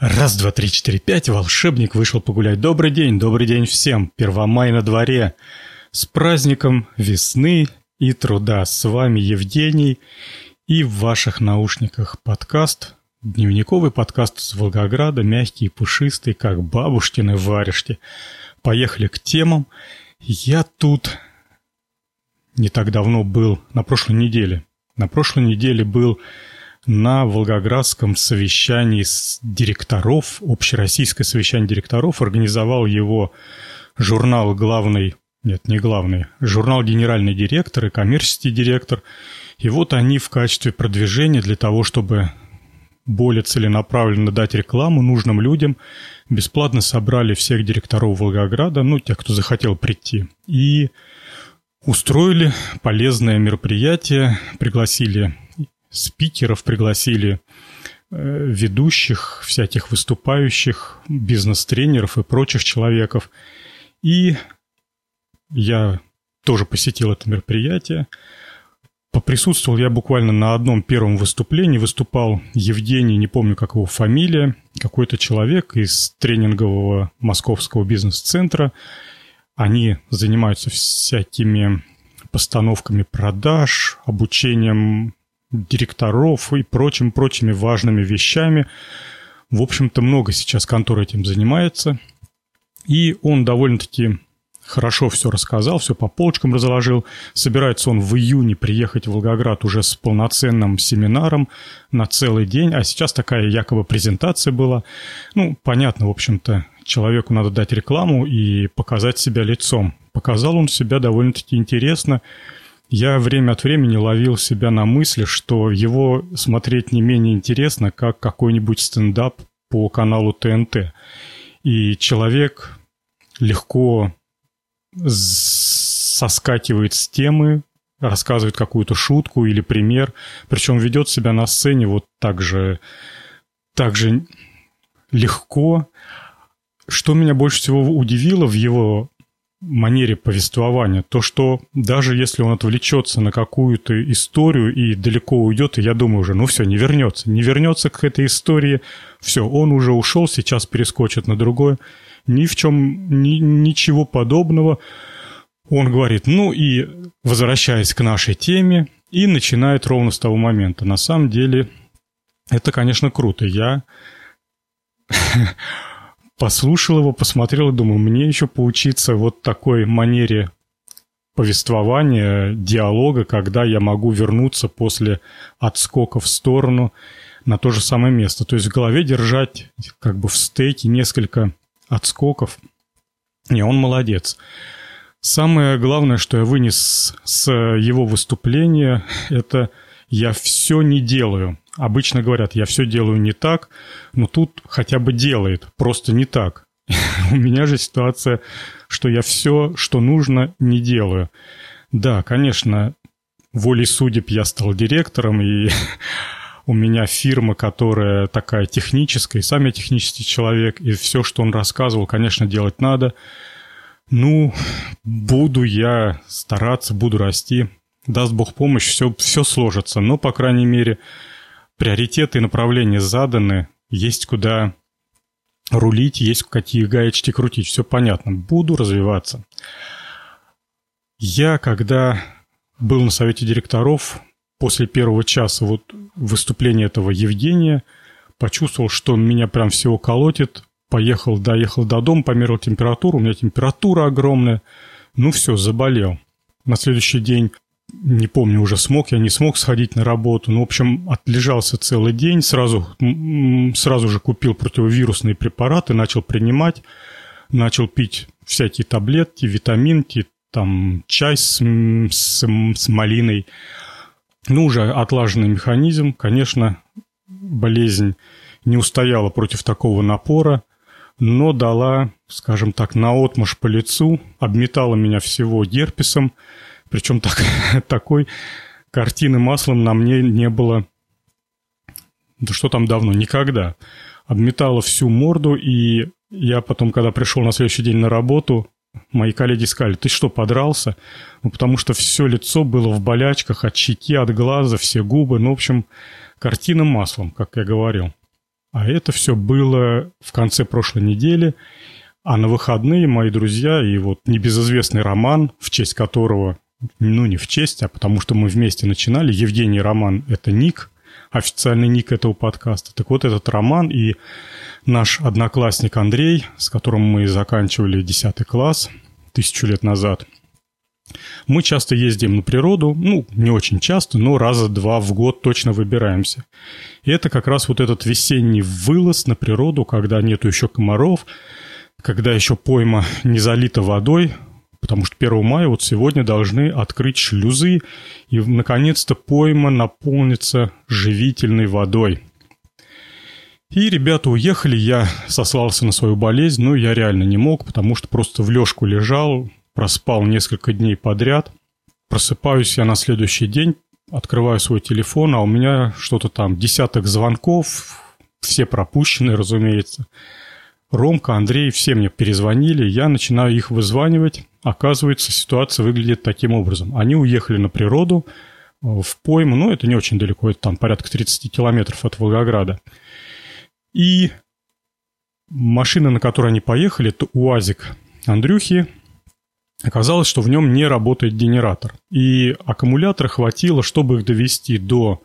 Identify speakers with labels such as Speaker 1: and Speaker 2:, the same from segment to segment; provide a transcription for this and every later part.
Speaker 1: Раз, два, три, четыре, пять, волшебник вышел погулять. Добрый день, добрый день всем. Первомай на дворе. С праздником весны и труда. С вами Евгений и в ваших наушниках подкаст. Дневниковый подкаст с Волгограда, мягкий и пушистый, как бабушкины варежки. Поехали к темам. Я тут не так давно был, на прошлой неделе. На прошлой неделе был на Волгоградском совещании директоров, общероссийское совещание директоров, организовал его журнал главный, нет, не главный, журнал генеральный директор и коммерческий директор. И вот они в качестве продвижения для того, чтобы более целенаправленно дать рекламу нужным людям, бесплатно собрали всех директоров Волгограда, ну, тех, кто захотел прийти, и устроили полезное мероприятие, пригласили спикеров, пригласили э, ведущих, всяких выступающих, бизнес-тренеров и прочих человеков. И я тоже посетил это мероприятие. Поприсутствовал я буквально на одном первом выступлении. Выступал Евгений, не помню, как его фамилия, какой-то человек из тренингового московского бизнес-центра. Они занимаются всякими постановками продаж, обучением директоров и прочим-прочими важными вещами. В общем-то, много сейчас контор этим занимается. И он довольно-таки хорошо все рассказал, все по полочкам разложил. Собирается он в июне приехать в Волгоград уже с полноценным семинаром на целый день, а сейчас такая якобы презентация была. Ну, понятно, в общем-то, человеку надо дать рекламу и показать себя лицом. Показал он себя довольно-таки интересно я время от времени ловил себя на мысли, что его смотреть не менее интересно, как какой-нибудь стендап по каналу ТНТ. И человек легко соскакивает с темы, рассказывает какую-то шутку или пример, причем ведет себя на сцене вот так же, так же легко. Что меня больше всего удивило в его манере повествования. То, что даже если он отвлечется на какую-то историю и далеко уйдет, и я думаю уже, ну все, не вернется. Не вернется к этой истории, все, он уже ушел, сейчас перескочит на другое. Ни в чем, ни, ничего подобного. Он говорит, ну и возвращаясь к нашей теме, и начинает ровно с того момента. На самом деле, это, конечно, круто. Я послушал его, посмотрел и думаю, мне еще поучиться вот такой манере повествования, диалога, когда я могу вернуться после отскока в сторону на то же самое место. То есть в голове держать как бы в стейке несколько отскоков. Не, он молодец. Самое главное, что я вынес с его выступления, это я все не делаю. Обычно говорят, я все делаю не так, но тут хотя бы делает, просто не так. У меня же ситуация, что я все, что нужно, не делаю. Да, конечно, волей судеб я стал директором, и у меня фирма, которая такая техническая, и сам я технический человек, и все, что он рассказывал, конечно, делать надо. Ну, буду я стараться, буду расти. Даст Бог помощь, все, все сложится. Но, по крайней мере, приоритеты и направления заданы, есть куда рулить, есть какие гаечки крутить, все понятно. Буду развиваться. Я, когда был на совете директоров, после первого часа вот выступления этого Евгения, почувствовал, что меня прям всего колотит, поехал, доехал до дома, померил температуру, у меня температура огромная, ну все, заболел. На следующий день не помню уже, смог я, не смог сходить на работу. Ну, в общем, отлежался целый день, сразу, сразу же купил противовирусные препараты, начал принимать, начал пить всякие таблетки, витаминки, там чай с, с, с малиной. Ну, уже отлаженный механизм, конечно, болезнь не устояла против такого напора, но дала, скажем так, наотмашь по лицу, обметала меня всего герпесом, причем так, такой картины маслом на мне не было, да что там давно, никогда. Обметала всю морду, и я потом, когда пришел на следующий день на работу, мои коллеги сказали, ты что, подрался? Ну, потому что все лицо было в болячках, от щеки, от глаза, все губы. Ну, в общем, картина маслом, как я говорил. А это все было в конце прошлой недели. А на выходные мои друзья и вот небезызвестный Роман, в честь которого, ну не в честь, а потому что мы вместе начинали, Евгений Роман – это ник, официальный ник этого подкаста. Так вот этот Роман и наш одноклассник Андрей, с которым мы заканчивали 10 класс тысячу лет назад – мы часто ездим на природу, ну, не очень часто, но раза два в год точно выбираемся. И это как раз вот этот весенний вылаз на природу, когда нету еще комаров, когда еще пойма не залита водой, потому что 1 мая вот сегодня должны открыть шлюзы, и наконец-то пойма наполнится живительной водой. И ребята уехали, я сослался на свою болезнь, но я реально не мог, потому что просто в лёжку лежал, проспал несколько дней подряд. Просыпаюсь я на следующий день, открываю свой телефон, а у меня что-то там, десяток звонков, все пропущены, разумеется. Ромка, Андрей, все мне перезвонили, я начинаю их вызванивать. Оказывается, ситуация выглядит таким образом. Они уехали на природу, э, в пойму, ну, это не очень далеко, это там порядка 30 километров от Волгограда. И машина, на которой они поехали, это УАЗик Андрюхи, Оказалось, что в нем не работает генератор. И аккумулятора хватило, чтобы их довести до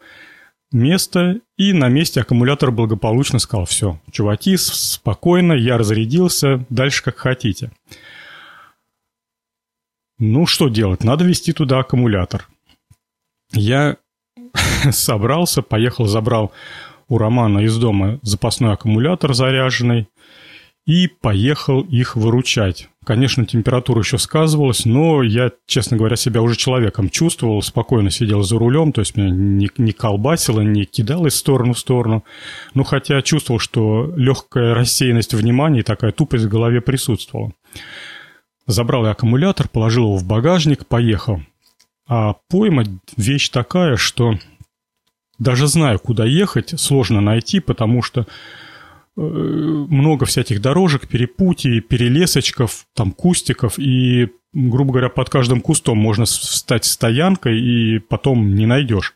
Speaker 1: места, и на месте аккумулятор благополучно сказал, все, чуваки, спокойно, я разрядился, дальше как хотите. Ну, что делать? Надо вести туда аккумулятор. Я собрался, поехал, забрал у Романа из дома запасной аккумулятор заряженный и поехал их выручать. Конечно, температура еще сказывалась, но я, честно говоря, себя уже человеком чувствовал, спокойно сидел за рулем, то есть меня не, не колбасило, не кидало из стороны в сторону. Но хотя чувствовал, что легкая рассеянность внимания и такая тупость в голове присутствовала. Забрал я аккумулятор, положил его в багажник, поехал. А пойма – вещь такая, что даже знаю, куда ехать, сложно найти, потому что много всяких дорожек, перепутий, перелесочков, там кустиков, и, грубо говоря, под каждым кустом можно стать стоянкой, и потом не найдешь.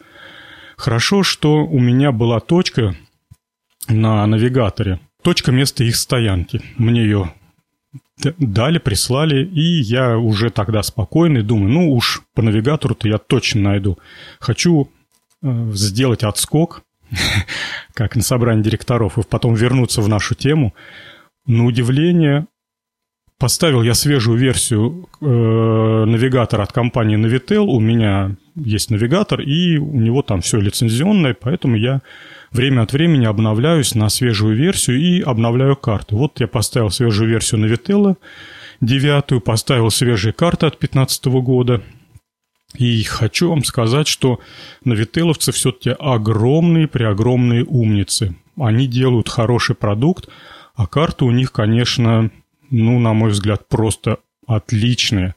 Speaker 1: Хорошо, что у меня была точка на навигаторе, точка места их стоянки. Мне ее дали, прислали, и я уже тогда спокойный думаю, ну уж по навигатору-то я точно найду. Хочу э, сделать отскок, как на собрании директоров, и потом вернуться в нашу тему. На удивление, поставил я свежую версию э, навигатора от компании Navitel. У меня есть навигатор, и у него там все лицензионное, поэтому я время от времени обновляюсь на свежую версию и обновляю карты. Вот я поставил свежую версию Navitel, девятую, поставил свежие карты от 2015 года – и хочу вам сказать, что навителовцы все-таки огромные, преогромные умницы. Они делают хороший продукт, а карты у них, конечно, ну, на мой взгляд, просто отличные.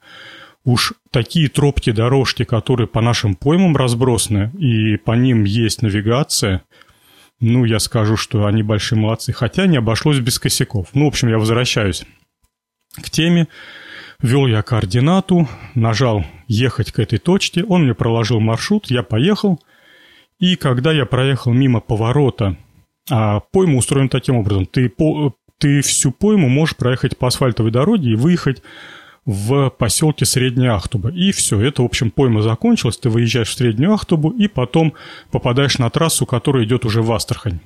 Speaker 1: Уж такие тропки, дорожки, которые по нашим поймам разбросаны, и по ним есть навигация, ну, я скажу, что они большие молодцы. Хотя не обошлось без косяков. Ну, в общем, я возвращаюсь к теме. Ввел я координату, нажал «Ехать к этой точке», он мне проложил маршрут, я поехал. И когда я проехал мимо поворота, а пойма устроена таким образом, ты, по, ты всю пойму можешь проехать по асфальтовой дороге и выехать в поселке Средняя Ахтуба. И все, это, в общем, пойма закончилась, ты выезжаешь в Среднюю Ахтубу и потом попадаешь на трассу, которая идет уже в Астрахань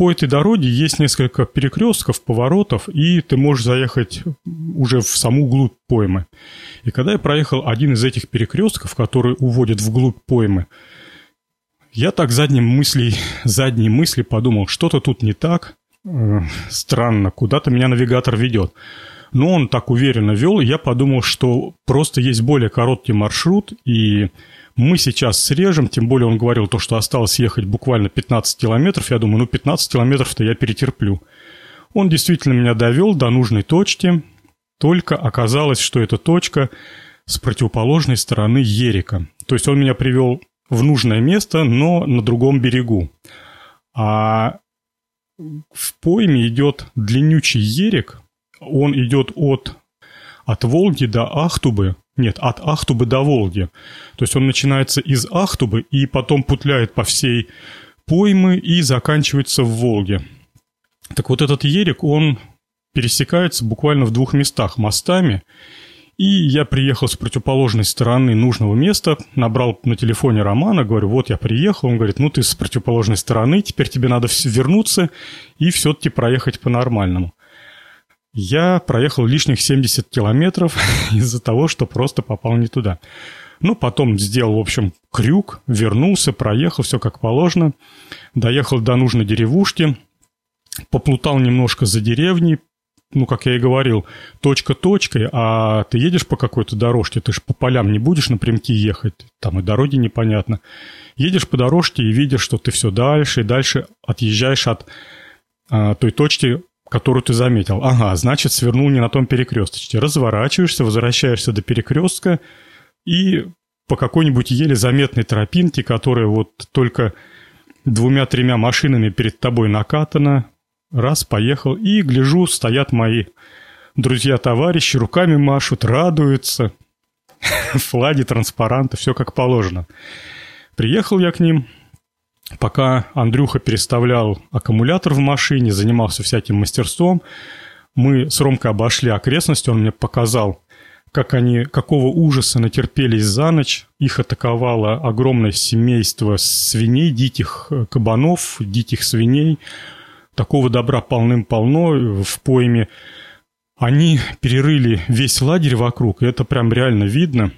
Speaker 1: по этой дороге есть несколько перекрестков, поворотов, и ты можешь заехать уже в саму глубь поймы. И когда я проехал один из этих перекрестков, который уводит вглубь поймы, я так задним мыслей, задней мысли подумал, что-то тут не так, э, странно, куда-то меня навигатор ведет. Но он так уверенно вел, и я подумал, что просто есть более короткий маршрут, и мы сейчас срежем, тем более он говорил то, что осталось ехать буквально 15 километров. Я думаю, ну 15 километров-то я перетерплю. Он действительно меня довел до нужной точки, только оказалось, что эта точка с противоположной стороны Ерика. То есть он меня привел в нужное место, но на другом берегу. А в пойме идет длиннючий Ерик, он идет от, от Волги до Ахтубы, нет, от Ахтубы до Волги. То есть он начинается из Ахтубы и потом путляет по всей поймы и заканчивается в Волге. Так вот этот Ерик, он пересекается буквально в двух местах мостами. И я приехал с противоположной стороны нужного места, набрал на телефоне Романа, говорю, вот я приехал. Он говорит, ну ты с противоположной стороны, теперь тебе надо вернуться и все-таки проехать по-нормальному. Я проехал лишних 70 километров из-за того, что просто попал не туда. Ну, потом сделал, в общем, крюк, вернулся, проехал, все как положено. Доехал до нужной деревушки, поплутал немножко за деревней, ну, как я и говорил, точка точкой, а ты едешь по какой-то дорожке, ты же по полям не будешь напрямки ехать, там и дороги непонятно. Едешь по дорожке и видишь, что ты все дальше и дальше отъезжаешь от а, той точки, которую ты заметил. Ага, значит, свернул не на том перекресточке. Разворачиваешься, возвращаешься до перекрестка и по какой-нибудь еле заметной тропинке, которая вот только двумя-тремя машинами перед тобой накатана, Раз, поехал, и, гляжу, стоят мои друзья-товарищи, руками машут, радуются. Флаги, транспаранты, все как положено. Приехал я к ним, пока Андрюха переставлял аккумулятор в машине, занимался всяким мастерством. Мы с Ромкой обошли окрестности, он мне показал, как они, какого ужаса натерпелись за ночь. Их атаковало огромное семейство свиней, диких кабанов, диких свиней – Такого добра полным-полно в пойме. Они перерыли весь лагерь вокруг, и это прям реально видно.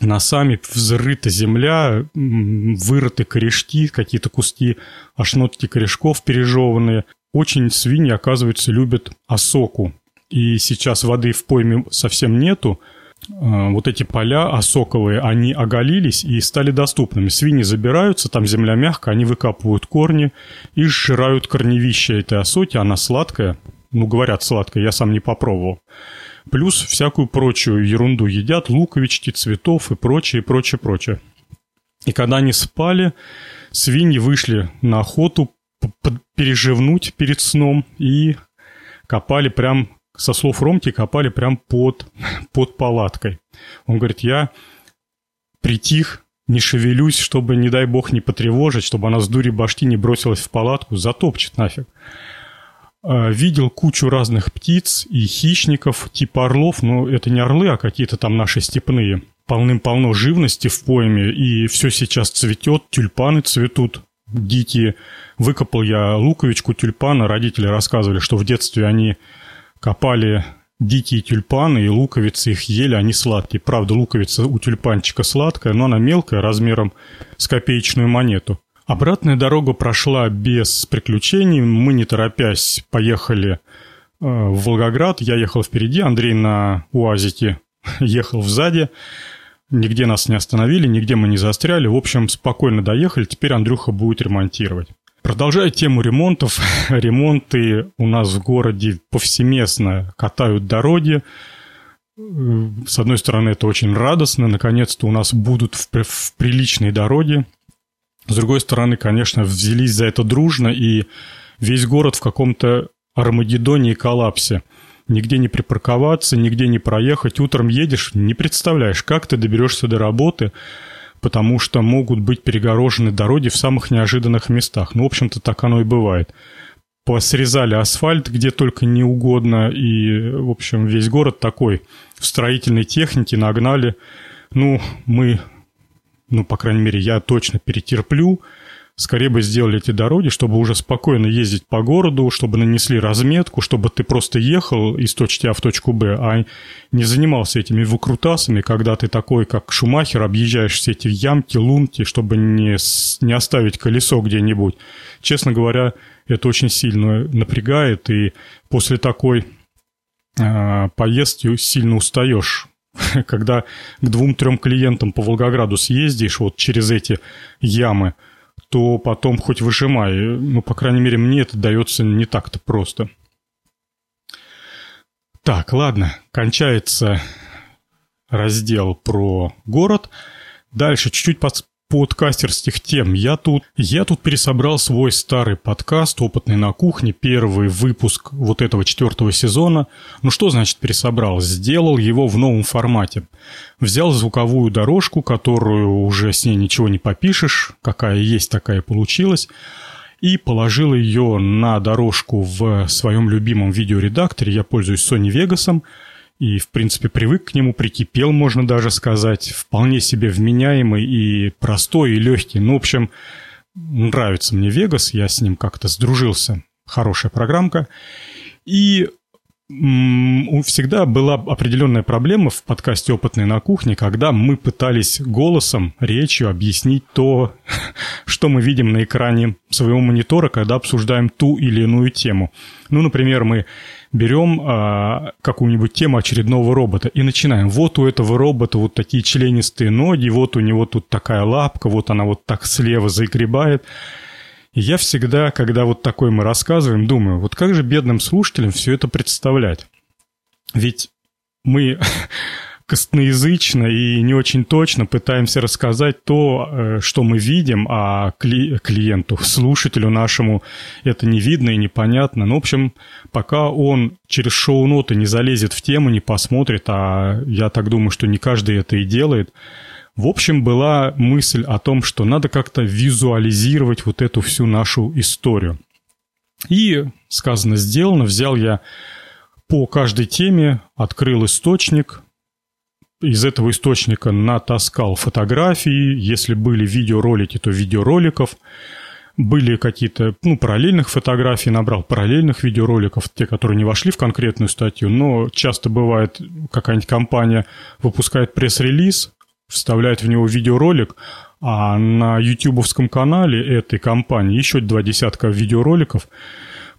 Speaker 1: Носами взрыта земля, вырыты корешки, какие-то куски, ошнотки корешков пережеванные. Очень свиньи, оказывается, любят осоку. И сейчас воды в пойме совсем нету, а, вот эти поля осоковые, они оголились и стали доступными. Свиньи забираются, там земля мягкая, они выкапывают корни и сжирают корневища этой осоки, она сладкая. Ну, говорят, сладкая, я сам не попробовал. Плюс всякую прочую ерунду едят, луковички, цветов и прочее, прочее, прочее. И когда они спали, свиньи вышли на охоту переживнуть перед сном и копали прям со слов Ромки, копали прям под, под палаткой. Он говорит, я притих, не шевелюсь, чтобы, не дай бог, не потревожить, чтобы она с дури башки не бросилась в палатку, затопчет нафиг. А, видел кучу разных птиц и хищников, типа орлов, но это не орлы, а какие-то там наши степные. Полным-полно живности в пойме, и все сейчас цветет, тюльпаны цветут, дикие. Выкопал я луковичку тюльпана, родители рассказывали, что в детстве они копали дикие тюльпаны и луковицы их ели, они сладкие. Правда, луковица у тюльпанчика сладкая, но она мелкая, размером с копеечную монету. Обратная дорога прошла без приключений. Мы, не торопясь, поехали э, в Волгоград. Я ехал впереди, Андрей на УАЗике ехал сзади. Нигде нас не остановили, нигде мы не застряли. В общем, спокойно доехали. Теперь Андрюха будет ремонтировать. Продолжая тему ремонтов, ремонты у нас в городе повсеместно катают дороги. С одной стороны, это очень радостно, наконец-то у нас будут в приличные дороги. С другой стороны, конечно, взялись за это дружно, и весь город в каком-то армагеддоне и коллапсе. Нигде не припарковаться, нигде не проехать. Утром едешь, не представляешь, как ты доберешься до работы – потому что могут быть перегорожены дороги в самых неожиданных местах. Ну, в общем-то, так оно и бывает. Посрезали асфальт где только не угодно, и, в общем, весь город такой в строительной технике нагнали. Ну, мы, ну, по крайней мере, я точно перетерплю, скорее бы сделали эти дороги, чтобы уже спокойно ездить по городу, чтобы нанесли разметку, чтобы ты просто ехал из точки А в точку Б, а не занимался этими выкрутасами, когда ты такой, как Шумахер, объезжаешь все эти ямки, лунки, чтобы не, не оставить колесо где-нибудь. Честно говоря, это очень сильно напрягает, и после такой э, поездки сильно устаешь когда к двум-трем клиентам по Волгограду съездишь вот через эти ямы – то потом хоть выжимай. Ну, по крайней мере, мне это дается не так-то просто. Так, ладно, кончается раздел про город. Дальше чуть-чуть подкастерских тем. Я тут, я тут пересобрал свой старый подкаст «Опытный на кухне», первый выпуск вот этого четвертого сезона. Ну что значит пересобрал? Сделал его в новом формате. Взял звуковую дорожку, которую уже с ней ничего не попишешь, какая есть, такая получилась, и положил ее на дорожку в своем любимом видеоредакторе. Я пользуюсь Sony Vegas и, в принципе, привык к нему, прикипел, можно даже сказать. Вполне себе вменяемый и простой, и легкий. Ну, в общем, нравится мне Vegas, я с ним как-то сдружился. Хорошая программка. И всегда была определенная проблема в подкасте «Опытные на кухне», когда мы пытались голосом, речью объяснить то, что мы видим на экране своего монитора, когда обсуждаем ту или иную тему. Ну, например, мы берем а, какую-нибудь тему очередного робота и начинаем. Вот у этого робота вот такие членистые ноги, вот у него тут такая лапка, вот она вот так слева загребает – и я всегда, когда вот такое мы рассказываем, думаю, вот как же бедным слушателям все это представлять? Ведь мы костноязычно и не очень точно пытаемся рассказать то, э, что мы видим, а кли клиенту, слушателю нашему это не видно и непонятно. Ну, в общем, пока он через шоу-ноты не залезет в тему, не посмотрит, а я так думаю, что не каждый это и делает – в общем, была мысль о том, что надо как-то визуализировать вот эту всю нашу историю. И сказано, сделано, взял я по каждой теме, открыл источник, из этого источника натаскал фотографии, если были видеоролики, то видеороликов, были какие-то, ну, параллельных фотографий, набрал параллельных видеороликов, те, которые не вошли в конкретную статью, но часто бывает, какая-нибудь компания выпускает пресс-релиз, вставляют в него видеоролик, а на ютубовском канале этой компании еще два десятка видеороликов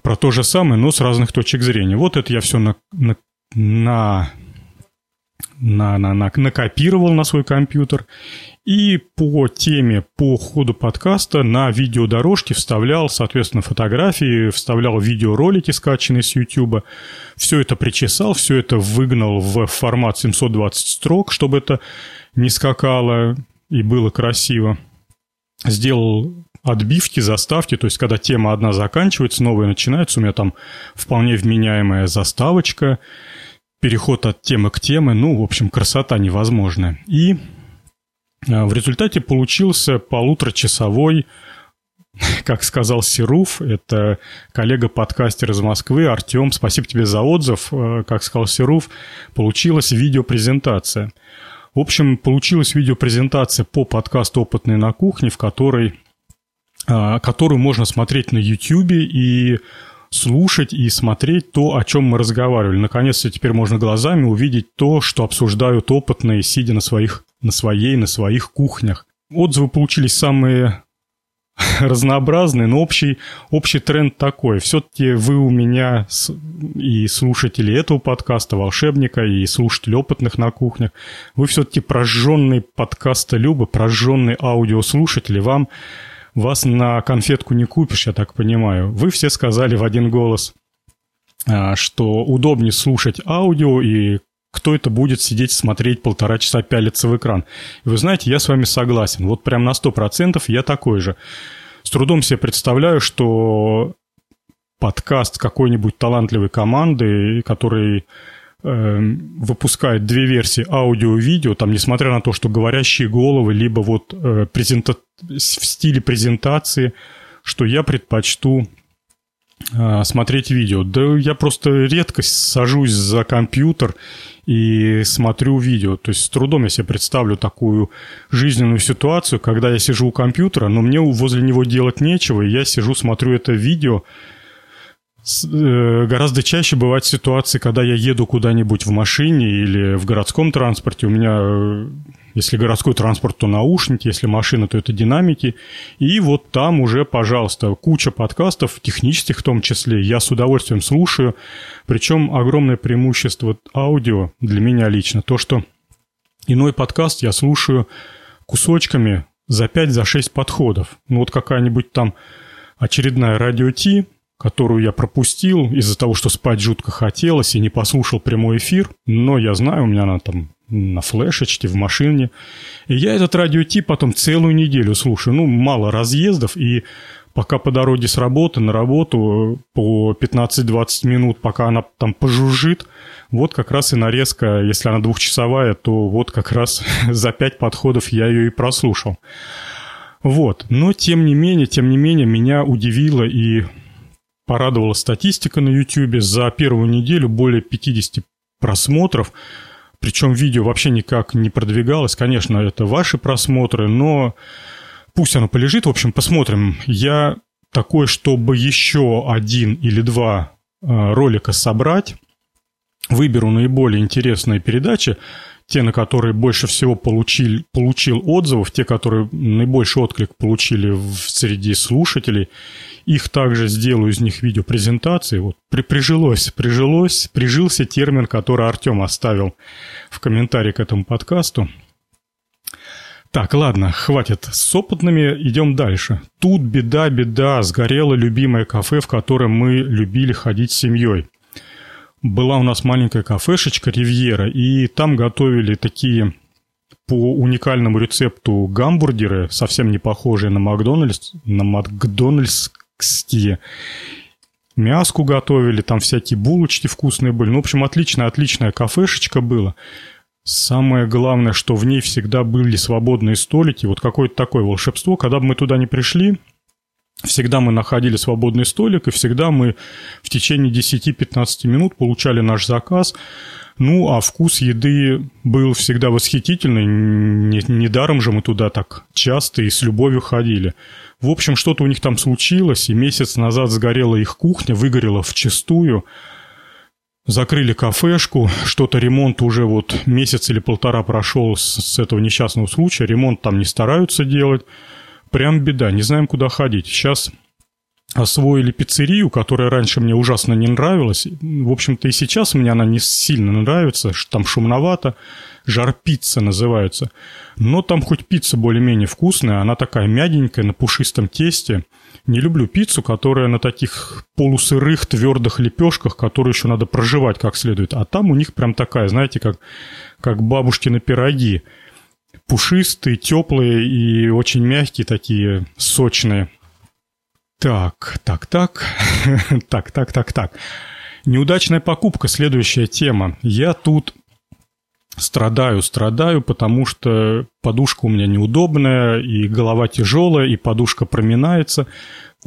Speaker 1: про то же самое, но с разных точек зрения. Вот это я все на, на, на, на, на, на, накопировал на свой компьютер и по теме, по ходу подкаста на видеодорожке вставлял, соответственно, фотографии, вставлял видеоролики, скачанные с YouTube. Все это причесал, все это выгнал в формат 720 строк, чтобы это не скакало и было красиво. Сделал отбивки, заставки, то есть когда тема одна заканчивается, новая начинается, у меня там вполне вменяемая заставочка, переход от темы к теме, ну, в общем, красота невозможная. И а, в результате получился полуторачасовой, как сказал Серуф, это коллега-подкастер из Москвы, Артем, спасибо тебе за отзыв, а, как сказал Серуф, получилась видеопрезентация – в общем, получилась видеопрезентация по подкасту «Опытный на кухне», в которой, а, которую можно смотреть на YouTube и слушать и смотреть то, о чем мы разговаривали. Наконец-то теперь можно глазами увидеть то, что обсуждают опытные, сидя на, своих, на своей, на своих кухнях. Отзывы получились самые разнообразный, но общий, общий тренд такой. Все-таки вы у меня и слушатели этого подкаста, волшебника, и слушатели опытных на кухнях, вы все-таки прожженные подкаста Люба, прожженные аудиослушатели, вам вас на конфетку не купишь, я так понимаю. Вы все сказали в один голос, а, что удобнее слушать аудио и кто это будет сидеть, смотреть полтора часа, пялиться в экран. И вы знаете, я с вами согласен. Вот прям на сто процентов я такой же. С трудом себе представляю, что подкаст какой-нибудь талантливой команды, который выпускает две версии аудио и видео, там, несмотря на то, что говорящие головы, либо вот э, презента... в стиле презентации, что я предпочту э, смотреть видео. Да я просто редко сажусь за компьютер и смотрю видео. То есть с трудом я себе представлю такую жизненную ситуацию, когда я сижу у компьютера, но мне возле него делать нечего, и я сижу, смотрю это видео. Э, гораздо чаще бывают ситуации, когда я еду куда-нибудь в машине или в городском транспорте. У меня э, если городской транспорт, то наушники, если машина, то это динамики. И вот там уже, пожалуйста, куча подкастов, технических в том числе, я с удовольствием слушаю. Причем огромное преимущество аудио для меня лично, то, что иной подкаст я слушаю кусочками за 5-6 за подходов. Ну вот какая-нибудь там очередная радио Ти, которую я пропустил из-за того, что спать жутко хотелось и не послушал прямой эфир, но я знаю, у меня она там на флешечке, в машине. И я этот радиотип потом целую неделю слушаю. Ну, мало разъездов, и пока по дороге с работы на работу по 15-20 минут, пока она там пожужжит, вот как раз и нарезка, если она двухчасовая, то вот как раз за пять подходов я ее и прослушал. Вот. Но, тем не менее, тем не менее, меня удивило и порадовала статистика на YouTube. За первую неделю более 50 просмотров. Причем видео вообще никак не продвигалось. Конечно, это ваши просмотры, но пусть оно полежит. В общем, посмотрим. Я такой, чтобы еще один или два э, ролика собрать, выберу наиболее интересные передачи, те, на которые больше всего получил, получил отзывов, те, которые наибольший отклик получили в, среди слушателей, их также сделаю из них видеопрезентации. Вот при, прижилось, прижилось, прижился термин, который Артем оставил в комментарии к этому подкасту. Так, ладно, хватит с опытными, идем дальше. Тут беда, беда, сгорело любимое кафе, в которое мы любили ходить с семьей была у нас маленькая кафешечка «Ривьера», и там готовили такие по уникальному рецепту гамбургеры, совсем не похожие на Макдональдс, на Макдональдские. Мяску готовили, там всякие булочки вкусные были. Ну, в общем, отличная, отличная кафешечка была. Самое главное, что в ней всегда были свободные столики. Вот какое-то такое волшебство. Когда бы мы туда не пришли, Всегда мы находили свободный столик, и всегда мы в течение 10-15 минут получали наш заказ. Ну, а вкус еды был всегда восхитительный. Недаром же мы туда так часто и с любовью ходили. В общем, что-то у них там случилось, и месяц назад сгорела их кухня, выгорела в чистую. Закрыли кафешку, что-то ремонт уже вот месяц или полтора прошел с этого несчастного случая. Ремонт там не стараются делать прям беда, не знаем, куда ходить. Сейчас освоили пиццерию, которая раньше мне ужасно не нравилась. В общем-то, и сейчас мне она не сильно нравится, там шумновато. Жар-пицца называется. Но там хоть пицца более-менее вкусная, она такая мягенькая, на пушистом тесте. Не люблю пиццу, которая на таких полусырых твердых лепешках, которые еще надо проживать как следует. А там у них прям такая, знаете, как, как бабушкины пироги пушистые, теплые и очень мягкие такие, сочные. Так, так, так, так, так, так, так. Неудачная покупка, следующая тема. Я тут страдаю, страдаю, потому что подушка у меня неудобная, и голова тяжелая, и подушка проминается.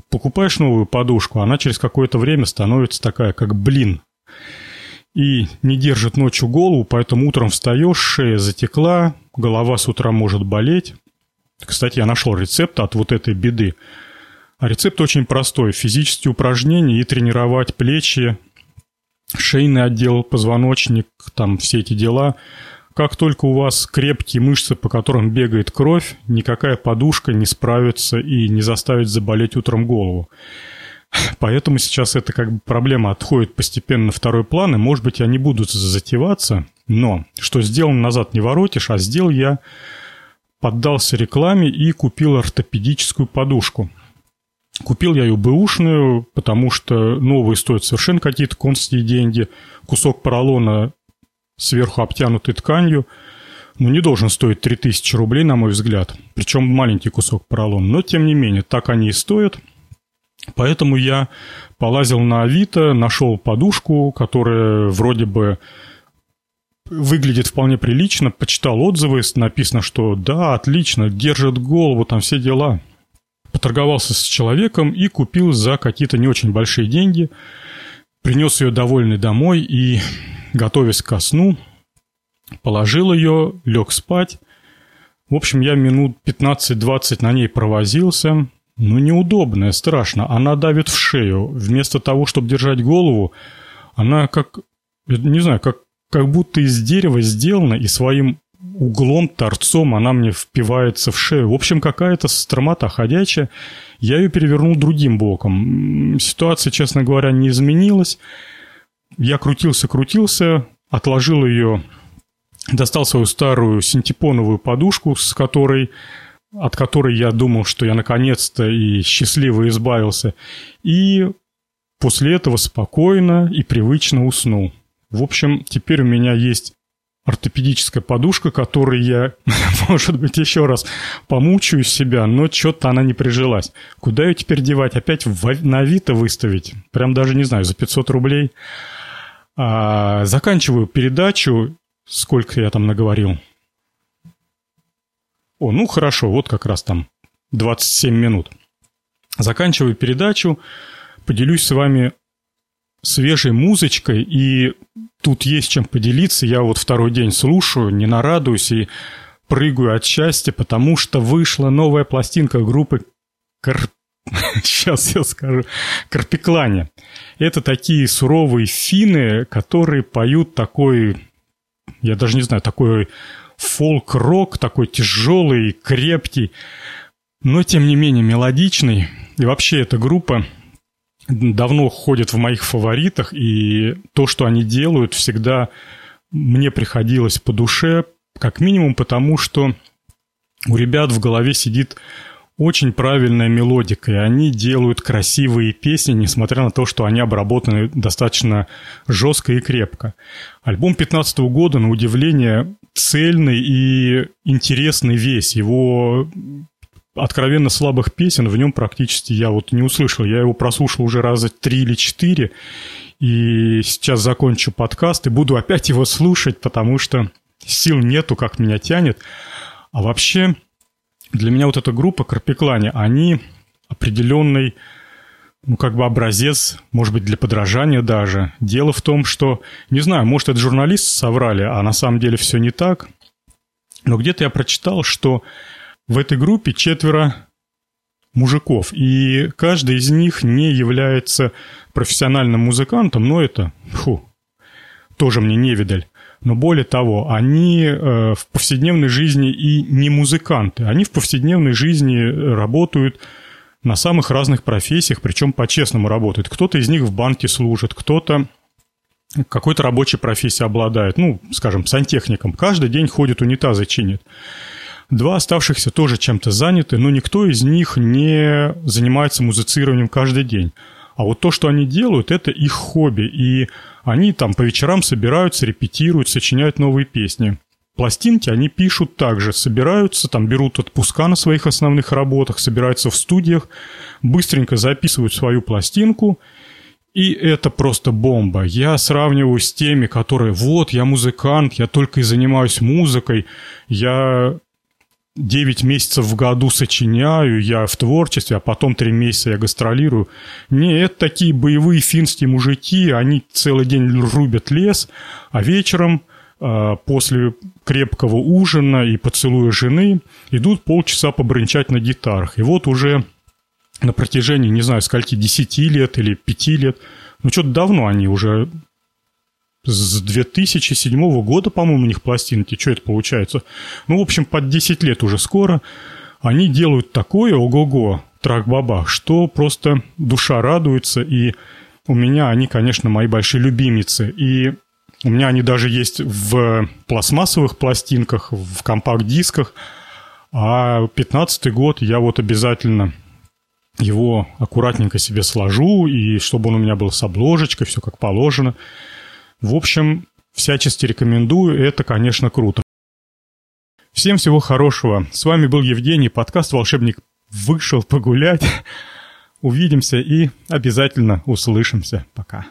Speaker 1: Покупаешь новую подушку, она через какое-то время становится такая, как блин и не держит ночью голову, поэтому утром встаешь, шея затекла, голова с утра может болеть. Кстати, я нашел рецепт от вот этой беды. Рецепт очень простой. Физические упражнения и тренировать плечи, шейный отдел, позвоночник, там все эти дела. Как только у вас крепкие мышцы, по которым бегает кровь, никакая подушка не справится и не заставит заболеть утром голову. Поэтому сейчас эта как бы проблема отходит постепенно на второй план, и, может быть, они будут затеваться, но что сделано назад не воротишь, а сделал я, поддался рекламе и купил ортопедическую подушку. Купил я ее бэушную, потому что новые стоят совершенно какие-то конские деньги. Кусок поролона сверху обтянутый тканью, ну, не должен стоить 3000 рублей, на мой взгляд. Причем маленький кусок поролона. Но, тем не менее, так они и стоят – Поэтому я полазил на Авито, нашел подушку, которая вроде бы выглядит вполне прилично, почитал отзывы, написано, что да, отлично, держит голову, там все дела. Поторговался с человеком и купил за какие-то не очень большие деньги. Принес ее довольный домой и, готовясь ко сну, положил ее, лег спать. В общем, я минут 15-20 на ней провозился, ну, неудобная, страшно. Она давит в шею. Вместо того, чтобы держать голову, она как, не знаю, как, как будто из дерева сделана, и своим углом, торцом она мне впивается в шею. В общем, какая-то стромота ходячая. Я ее перевернул другим боком. Ситуация, честно говоря, не изменилась. Я крутился-крутился, отложил ее, достал свою старую синтепоновую подушку, с которой от которой я думал, что я наконец-то и счастливо избавился. И после этого спокойно и привычно уснул. В общем, теперь у меня есть ортопедическая подушка, которой я, может быть, еще раз помучаю себя, но что-то она не прижилась. Куда ее теперь девать? Опять в, на Авито выставить? Прям даже не знаю, за 500 рублей. А, заканчиваю передачу. Сколько я там наговорил? О, ну хорошо, вот как раз там 27 минут. Заканчиваю передачу, поделюсь с вами свежей музычкой, и тут есть чем поделиться. Я вот второй день слушаю, не нарадуюсь и прыгаю от счастья, потому что вышла новая пластинка группы Кар... Сейчас я скажу. Карпиклане. Это такие суровые финны, которые поют такой, я даже не знаю, такой фолк-рок, такой тяжелый, крепкий, но тем не менее мелодичный. И вообще эта группа давно ходит в моих фаворитах, и то, что они делают, всегда мне приходилось по душе, как минимум потому, что у ребят в голове сидит очень правильная мелодика, и они делают красивые песни, несмотря на то, что они обработаны достаточно жестко и крепко. Альбом 15 года, на удивление, цельный и интересный весь. Его откровенно слабых песен в нем практически я вот не услышал. Я его прослушал уже раза три или четыре, и сейчас закончу подкаст и буду опять его слушать, потому что сил нету, как меня тянет. А вообще, для меня вот эта группа Карпиклане, они определенный, ну, как бы образец, может быть, для подражания даже. Дело в том, что, не знаю, может, это журналисты соврали, а на самом деле все не так. Но где-то я прочитал, что в этой группе четверо мужиков, и каждый из них не является профессиональным музыкантом, но это, фу, тоже мне не видаль. Но более того, они э, в повседневной жизни и не музыканты. Они в повседневной жизни работают на самых разных профессиях, причем по-честному работают. Кто-то из них в банке служит, кто-то какой-то рабочей профессией обладает, ну, скажем, сантехником. Каждый день ходит, унитазы чинит. Два оставшихся тоже чем-то заняты, но никто из них не занимается музицированием каждый день. А вот то, что они делают, это их хобби. И они там по вечерам собираются, репетируют, сочиняют новые песни. Пластинки они пишут также, собираются, там берут отпуска на своих основных работах, собираются в студиях, быстренько записывают свою пластинку, и это просто бомба. Я сравниваю с теми, которые, вот, я музыкант, я только и занимаюсь музыкой, я 9 месяцев в году сочиняю, я в творчестве, а потом 3 месяца я гастролирую. Не, это такие боевые финские мужики, они целый день рубят лес, а вечером э, после крепкого ужина и поцелуя жены идут полчаса побрынчать на гитарах. И вот уже на протяжении, не знаю, скольки, 10 лет или 5 лет, ну что-то давно они уже с 2007 года, по-моему, у них пластинки. Что это получается? Ну, в общем, под 10 лет уже скоро. Они делают такое, ого-го, трак-баба, что просто душа радуется. И у меня они, конечно, мои большие любимицы. И у меня они даже есть в пластмассовых пластинках, в компакт-дисках. А 15 год я вот обязательно его аккуратненько себе сложу, и чтобы он у меня был с обложечкой, все как положено. В общем, всячески рекомендую, это, конечно, круто. Всем всего хорошего. С вами был Евгений, подкаст «Волшебник вышел погулять». Увидимся и обязательно услышимся. Пока.